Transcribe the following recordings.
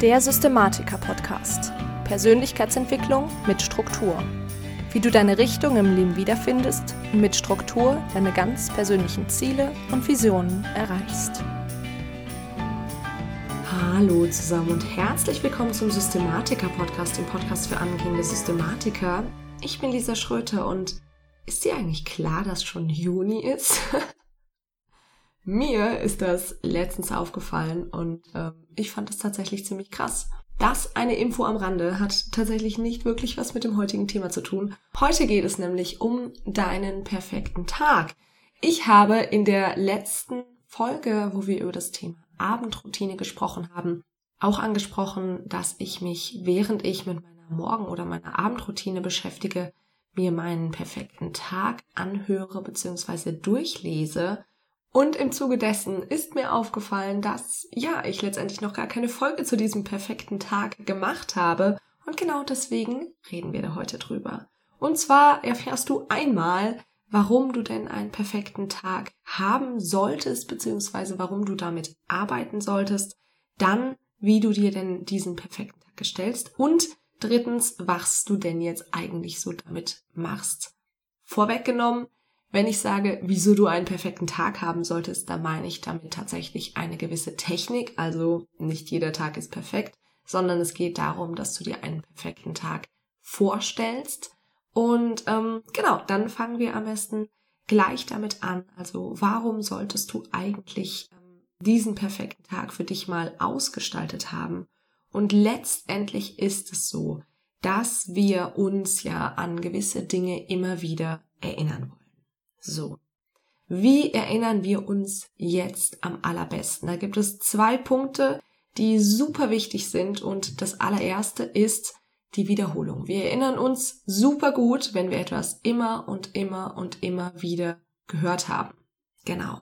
Der Systematiker-Podcast. Persönlichkeitsentwicklung mit Struktur. Wie du deine Richtung im Leben wiederfindest und mit Struktur deine ganz persönlichen Ziele und Visionen erreichst. Hallo zusammen und herzlich willkommen zum Systematiker-Podcast, dem Podcast für angehende Systematiker. Ich bin Lisa Schröter und ist dir eigentlich klar, dass schon Juni ist? Mir ist das letztens aufgefallen und ähm, ich fand das tatsächlich ziemlich krass. Das eine Info am Rande hat tatsächlich nicht wirklich was mit dem heutigen Thema zu tun. Heute geht es nämlich um deinen perfekten Tag. Ich habe in der letzten Folge, wo wir über das Thema Abendroutine gesprochen haben, auch angesprochen, dass ich mich, während ich mit meiner Morgen- oder meiner Abendroutine beschäftige, mir meinen perfekten Tag anhöre bzw. durchlese und im Zuge dessen ist mir aufgefallen, dass ja, ich letztendlich noch gar keine Folge zu diesem perfekten Tag gemacht habe. Und genau deswegen reden wir da heute drüber. Und zwar erfährst du einmal, warum du denn einen perfekten Tag haben solltest, beziehungsweise warum du damit arbeiten solltest. Dann, wie du dir denn diesen perfekten Tag gestellst. Und drittens, was du denn jetzt eigentlich so damit machst. Vorweggenommen, wenn ich sage, wieso du einen perfekten Tag haben solltest, dann meine ich damit tatsächlich eine gewisse Technik. Also nicht jeder Tag ist perfekt, sondern es geht darum, dass du dir einen perfekten Tag vorstellst. Und ähm, genau, dann fangen wir am besten gleich damit an. Also warum solltest du eigentlich ähm, diesen perfekten Tag für dich mal ausgestaltet haben? Und letztendlich ist es so, dass wir uns ja an gewisse Dinge immer wieder erinnern wollen. So. Wie erinnern wir uns jetzt am allerbesten? Da gibt es zwei Punkte, die super wichtig sind und das allererste ist die Wiederholung. Wir erinnern uns super gut, wenn wir etwas immer und immer und immer wieder gehört haben. Genau.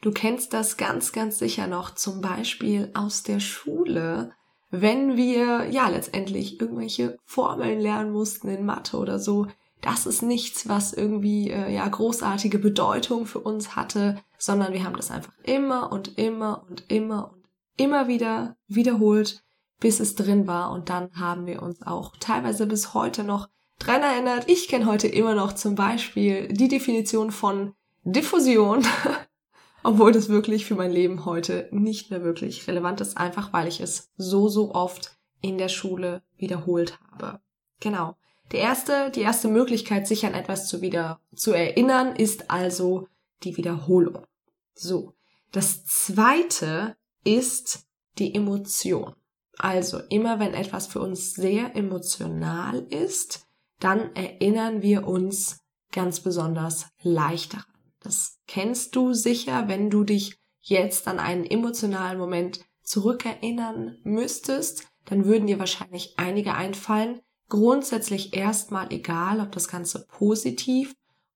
Du kennst das ganz, ganz sicher noch zum Beispiel aus der Schule, wenn wir ja letztendlich irgendwelche Formeln lernen mussten in Mathe oder so, das ist nichts, was irgendwie äh, ja großartige Bedeutung für uns hatte, sondern wir haben das einfach immer und immer und immer und immer wieder wiederholt, bis es drin war und dann haben wir uns auch teilweise bis heute noch dran erinnert. Ich kenne heute immer noch zum Beispiel die Definition von Diffusion, obwohl das wirklich für mein Leben heute nicht mehr wirklich relevant ist, einfach weil ich es so, so oft in der Schule wiederholt habe. Genau. Der erste, die erste Möglichkeit, sich an etwas zu wieder zu erinnern, ist also die Wiederholung. So. Das zweite ist die Emotion. Also immer wenn etwas für uns sehr emotional ist, dann erinnern wir uns ganz besonders leicht daran. Das kennst du sicher, wenn du dich jetzt an einen emotionalen Moment zurückerinnern müsstest, dann würden dir wahrscheinlich einige einfallen, grundsätzlich erstmal egal, ob das Ganze positiv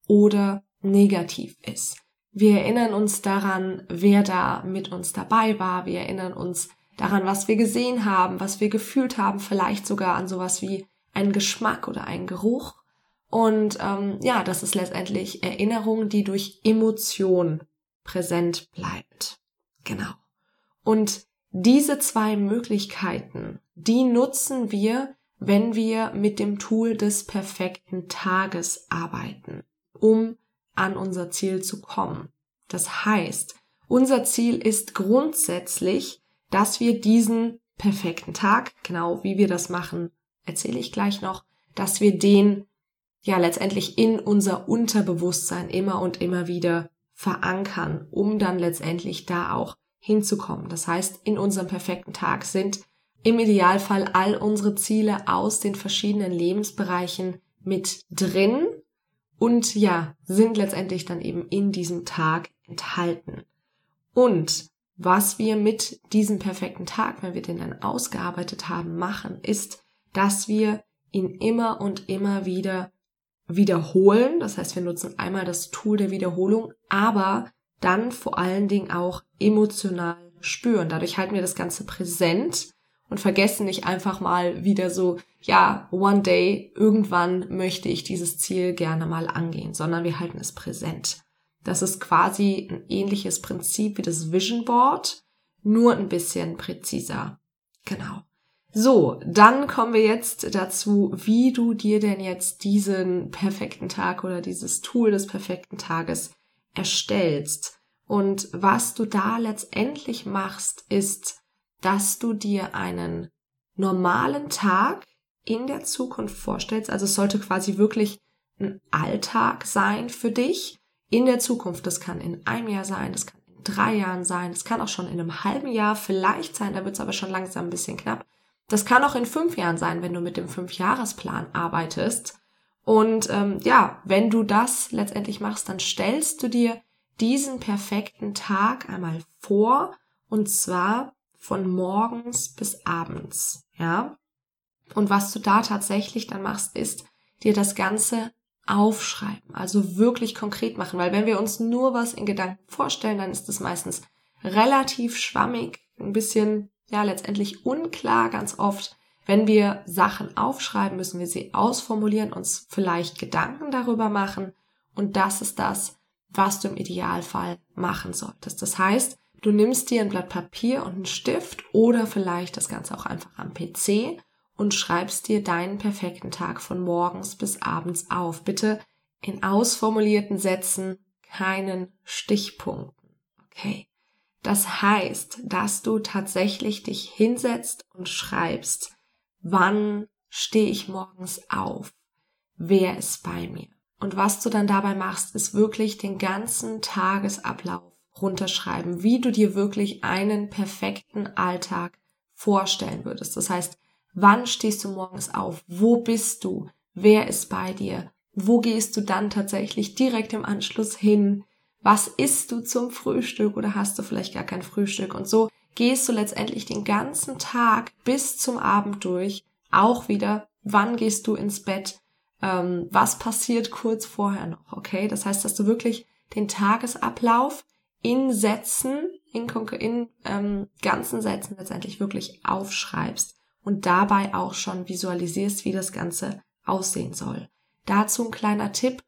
oder negativ ist. Wir erinnern uns daran, wer da mit uns dabei war. Wir erinnern uns daran, was wir gesehen haben, was wir gefühlt haben, vielleicht sogar an sowas wie einen Geschmack oder einen Geruch. Und ähm, ja, das ist letztendlich Erinnerung, die durch Emotion präsent bleibt. Genau. Und diese zwei Möglichkeiten, die nutzen wir, wenn wir mit dem Tool des perfekten Tages arbeiten, um an unser Ziel zu kommen. Das heißt, unser Ziel ist grundsätzlich, dass wir diesen perfekten Tag, genau wie wir das machen, erzähle ich gleich noch, dass wir den ja letztendlich in unser Unterbewusstsein immer und immer wieder verankern, um dann letztendlich da auch hinzukommen. Das heißt, in unserem perfekten Tag sind im Idealfall all unsere Ziele aus den verschiedenen Lebensbereichen mit drin und ja, sind letztendlich dann eben in diesem Tag enthalten. Und was wir mit diesem perfekten Tag, wenn wir den dann ausgearbeitet haben, machen, ist, dass wir ihn immer und immer wieder wiederholen. Das heißt, wir nutzen einmal das Tool der Wiederholung, aber dann vor allen Dingen auch emotional spüren. Dadurch halten wir das Ganze präsent und vergessen nicht einfach mal wieder so, ja, one day, irgendwann möchte ich dieses Ziel gerne mal angehen, sondern wir halten es präsent. Das ist quasi ein ähnliches Prinzip wie das Vision Board, nur ein bisschen präziser. Genau. So, dann kommen wir jetzt dazu, wie du dir denn jetzt diesen perfekten Tag oder dieses Tool des perfekten Tages erstellst. Und was du da letztendlich machst, ist, dass du dir einen normalen Tag in der Zukunft vorstellst. Also es sollte quasi wirklich ein Alltag sein für dich in der Zukunft. Das kann in einem Jahr sein, das kann in drei Jahren sein, das kann auch schon in einem halben Jahr vielleicht sein, da wird es aber schon langsam ein bisschen knapp. Das kann auch in fünf Jahren sein, wenn du mit dem Fünfjahresplan arbeitest. Und ähm, ja, wenn du das letztendlich machst, dann stellst du dir diesen perfekten Tag einmal vor und zwar von morgens bis abends, ja. Und was du da tatsächlich dann machst, ist dir das Ganze aufschreiben, also wirklich konkret machen, weil wenn wir uns nur was in Gedanken vorstellen, dann ist es meistens relativ schwammig, ein bisschen ja letztendlich unklar ganz oft. Wenn wir Sachen aufschreiben, müssen wir sie ausformulieren, uns vielleicht Gedanken darüber machen. Und das ist das, was du im Idealfall machen solltest. Das heißt, du nimmst dir ein Blatt Papier und einen Stift oder vielleicht das Ganze auch einfach am PC und schreibst dir deinen perfekten Tag von morgens bis abends auf. Bitte in ausformulierten Sätzen, keinen Stichpunkten. Okay. Das heißt, dass du tatsächlich dich hinsetzt und schreibst, wann stehe ich morgens auf? Wer ist bei mir? Und was du dann dabei machst, ist wirklich den ganzen Tagesablauf runterschreiben, wie du dir wirklich einen perfekten Alltag vorstellen würdest. Das heißt, wann stehst du morgens auf? Wo bist du? Wer ist bei dir? Wo gehst du dann tatsächlich direkt im Anschluss hin? was isst du zum Frühstück oder hast du vielleicht gar kein Frühstück und so gehst du letztendlich den ganzen Tag bis zum Abend durch auch wieder, wann gehst du ins Bett, ähm, was passiert kurz vorher noch, okay? Das heißt, dass du wirklich den Tagesablauf in Sätzen, in, in ähm, ganzen Sätzen letztendlich wirklich aufschreibst und dabei auch schon visualisierst, wie das Ganze aussehen soll. Dazu ein kleiner Tipp,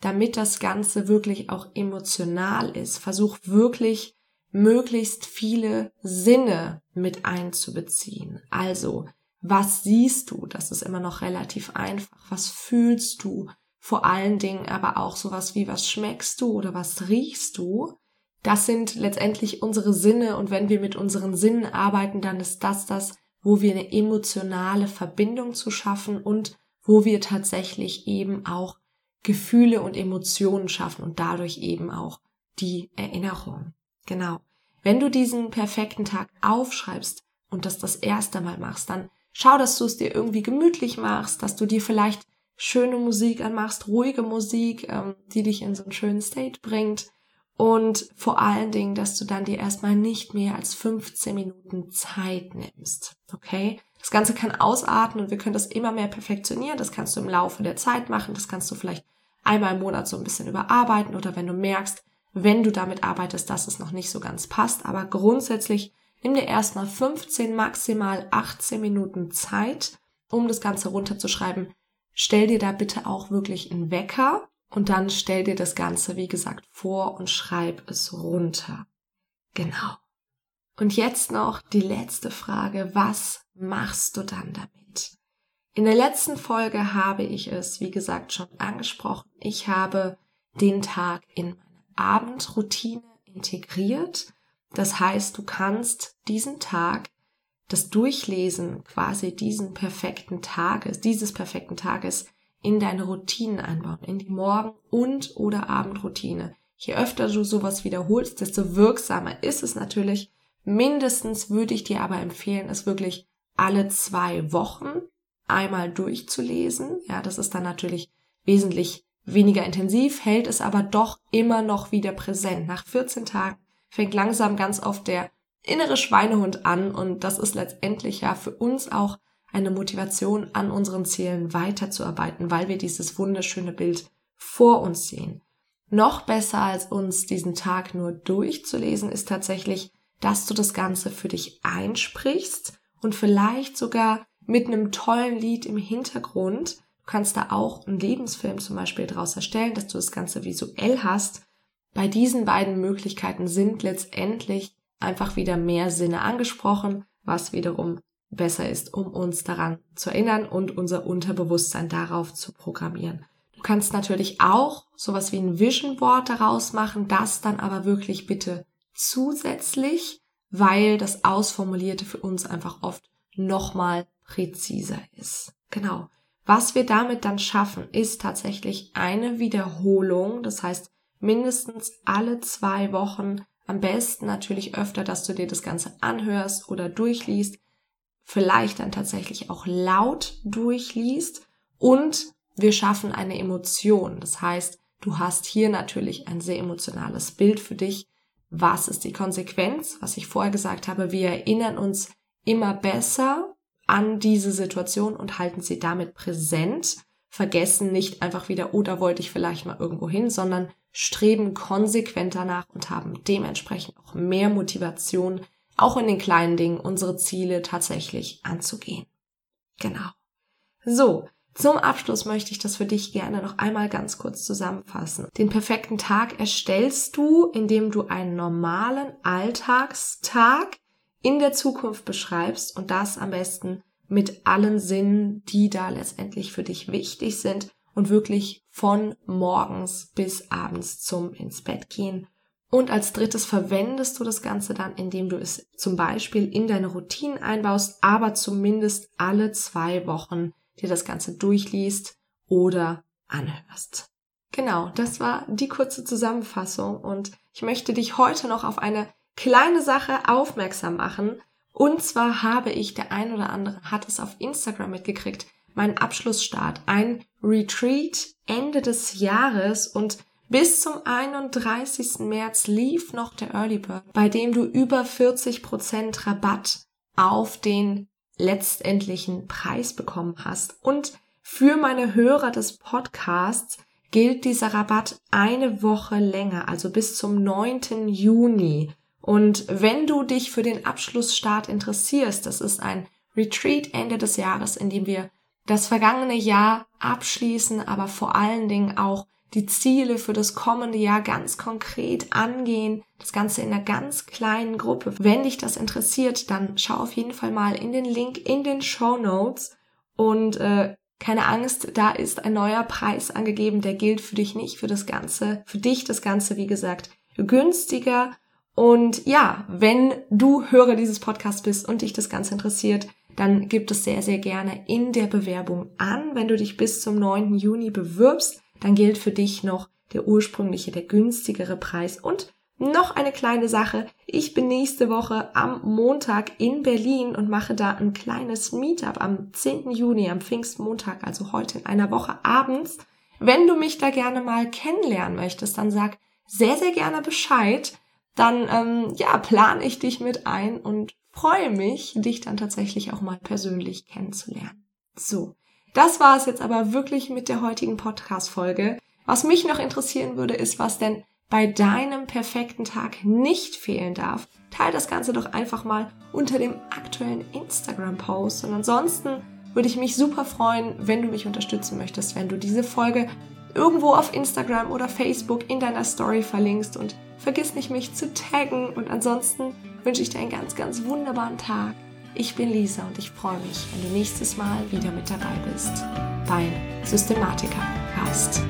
damit das Ganze wirklich auch emotional ist. Versuch wirklich möglichst viele Sinne mit einzubeziehen. Also, was siehst du? Das ist immer noch relativ einfach. Was fühlst du? Vor allen Dingen aber auch sowas wie, was schmeckst du oder was riechst du? Das sind letztendlich unsere Sinne und wenn wir mit unseren Sinnen arbeiten, dann ist das das, wo wir eine emotionale Verbindung zu schaffen und wo wir tatsächlich eben auch Gefühle und Emotionen schaffen und dadurch eben auch die Erinnerung. Genau. Wenn du diesen perfekten Tag aufschreibst und das das erste Mal machst, dann schau, dass du es dir irgendwie gemütlich machst, dass du dir vielleicht schöne Musik anmachst, ruhige Musik, ähm, die dich in so einen schönen State bringt. Und vor allen Dingen, dass du dann dir erstmal nicht mehr als 15 Minuten Zeit nimmst. Okay? Das Ganze kann ausarten und wir können das immer mehr perfektionieren. Das kannst du im Laufe der Zeit machen. Das kannst du vielleicht einmal im Monat so ein bisschen überarbeiten oder wenn du merkst, wenn du damit arbeitest, dass es noch nicht so ganz passt. Aber grundsätzlich nimm dir erstmal 15, maximal 18 Minuten Zeit, um das Ganze runterzuschreiben. Stell dir da bitte auch wirklich einen Wecker und dann stell dir das Ganze, wie gesagt, vor und schreib es runter. Genau. Und jetzt noch die letzte Frage. Was machst du dann damit? In der letzten Folge habe ich es, wie gesagt, schon angesprochen. Ich habe den Tag in meine Abendroutine integriert. Das heißt, du kannst diesen Tag, das Durchlesen quasi diesen perfekten Tages, dieses perfekten Tages in deine Routinen einbauen, in die Morgen- und oder Abendroutine. Je öfter du sowas wiederholst, desto wirksamer ist es natürlich. Mindestens würde ich dir aber empfehlen, es wirklich alle zwei Wochen einmal durchzulesen. Ja, das ist dann natürlich wesentlich weniger intensiv, hält es aber doch immer noch wieder präsent. Nach 14 Tagen fängt langsam ganz oft der innere Schweinehund an und das ist letztendlich ja für uns auch eine Motivation an unseren Zielen weiterzuarbeiten, weil wir dieses wunderschöne Bild vor uns sehen. Noch besser als uns diesen Tag nur durchzulesen ist tatsächlich, dass du das Ganze für dich einsprichst und vielleicht sogar mit einem tollen Lied im Hintergrund. Du kannst da auch einen Lebensfilm zum Beispiel daraus erstellen, dass du das Ganze visuell hast. Bei diesen beiden Möglichkeiten sind letztendlich einfach wieder mehr Sinne angesprochen, was wiederum besser ist, um uns daran zu erinnern und unser Unterbewusstsein darauf zu programmieren. Du kannst natürlich auch sowas wie ein Vision Board daraus machen, das dann aber wirklich bitte zusätzlich, weil das Ausformulierte für uns einfach oft nochmal präziser ist. Genau. Was wir damit dann schaffen, ist tatsächlich eine Wiederholung. Das heißt, mindestens alle zwei Wochen, am besten natürlich öfter, dass du dir das Ganze anhörst oder durchliest, vielleicht dann tatsächlich auch laut durchliest und wir schaffen eine Emotion. Das heißt, du hast hier natürlich ein sehr emotionales Bild für dich. Was ist die Konsequenz? Was ich vorher gesagt habe, wir erinnern uns immer besser an diese Situation und halten sie damit präsent, vergessen nicht einfach wieder, oh, da wollte ich vielleicht mal irgendwo hin, sondern streben konsequent danach und haben dementsprechend auch mehr Motivation, auch in den kleinen Dingen unsere Ziele tatsächlich anzugehen. Genau. So, zum Abschluss möchte ich das für dich gerne noch einmal ganz kurz zusammenfassen. Den perfekten Tag erstellst du, indem du einen normalen Alltagstag in der Zukunft beschreibst und das am besten mit allen Sinnen, die da letztendlich für dich wichtig sind und wirklich von morgens bis abends zum ins Bett gehen und als drittes verwendest du das Ganze dann, indem du es zum Beispiel in deine Routinen einbaust, aber zumindest alle zwei Wochen dir das Ganze durchliest oder anhörst. Genau, das war die kurze Zusammenfassung und ich möchte dich heute noch auf eine kleine Sache aufmerksam machen. Und zwar habe ich, der ein oder andere hat es auf Instagram mitgekriegt, meinen Abschlussstart, ein Retreat Ende des Jahres und bis zum 31. März lief noch der Early Bird, bei dem du über 40% Rabatt auf den letztendlichen Preis bekommen hast. Und für meine Hörer des Podcasts gilt dieser Rabatt eine Woche länger, also bis zum 9. Juni. Und wenn du dich für den Abschlussstart interessierst, das ist ein Retreat Ende des Jahres, in dem wir das vergangene Jahr abschließen, aber vor allen Dingen auch die Ziele für das kommende Jahr ganz konkret angehen. Das Ganze in einer ganz kleinen Gruppe. Wenn dich das interessiert, dann schau auf jeden Fall mal in den Link in den Show Notes und äh, keine Angst, da ist ein neuer Preis angegeben, der gilt für dich nicht, für das Ganze, für dich das Ganze, wie gesagt, günstiger. Und ja, wenn du Hörer dieses Podcasts bist und dich das Ganze interessiert, dann gibt es sehr, sehr gerne in der Bewerbung an, wenn du dich bis zum 9. Juni bewirbst dann gilt für dich noch der ursprüngliche, der günstigere Preis. Und noch eine kleine Sache. Ich bin nächste Woche am Montag in Berlin und mache da ein kleines Meetup am 10. Juni, am Pfingstmontag, also heute in einer Woche abends. Wenn du mich da gerne mal kennenlernen möchtest, dann sag sehr, sehr gerne Bescheid. Dann, ähm, ja, plane ich dich mit ein und freue mich, dich dann tatsächlich auch mal persönlich kennenzulernen. So. Das war es jetzt aber wirklich mit der heutigen Podcast-Folge. Was mich noch interessieren würde, ist, was denn bei deinem perfekten Tag nicht fehlen darf. Teil das Ganze doch einfach mal unter dem aktuellen Instagram-Post. Und ansonsten würde ich mich super freuen, wenn du mich unterstützen möchtest, wenn du diese Folge irgendwo auf Instagram oder Facebook in deiner Story verlinkst und vergiss nicht, mich zu taggen. Und ansonsten wünsche ich dir einen ganz, ganz wunderbaren Tag. Ich bin Lisa und ich freue mich, wenn du nächstes Mal wieder mit dabei bist beim Systematiker Cast.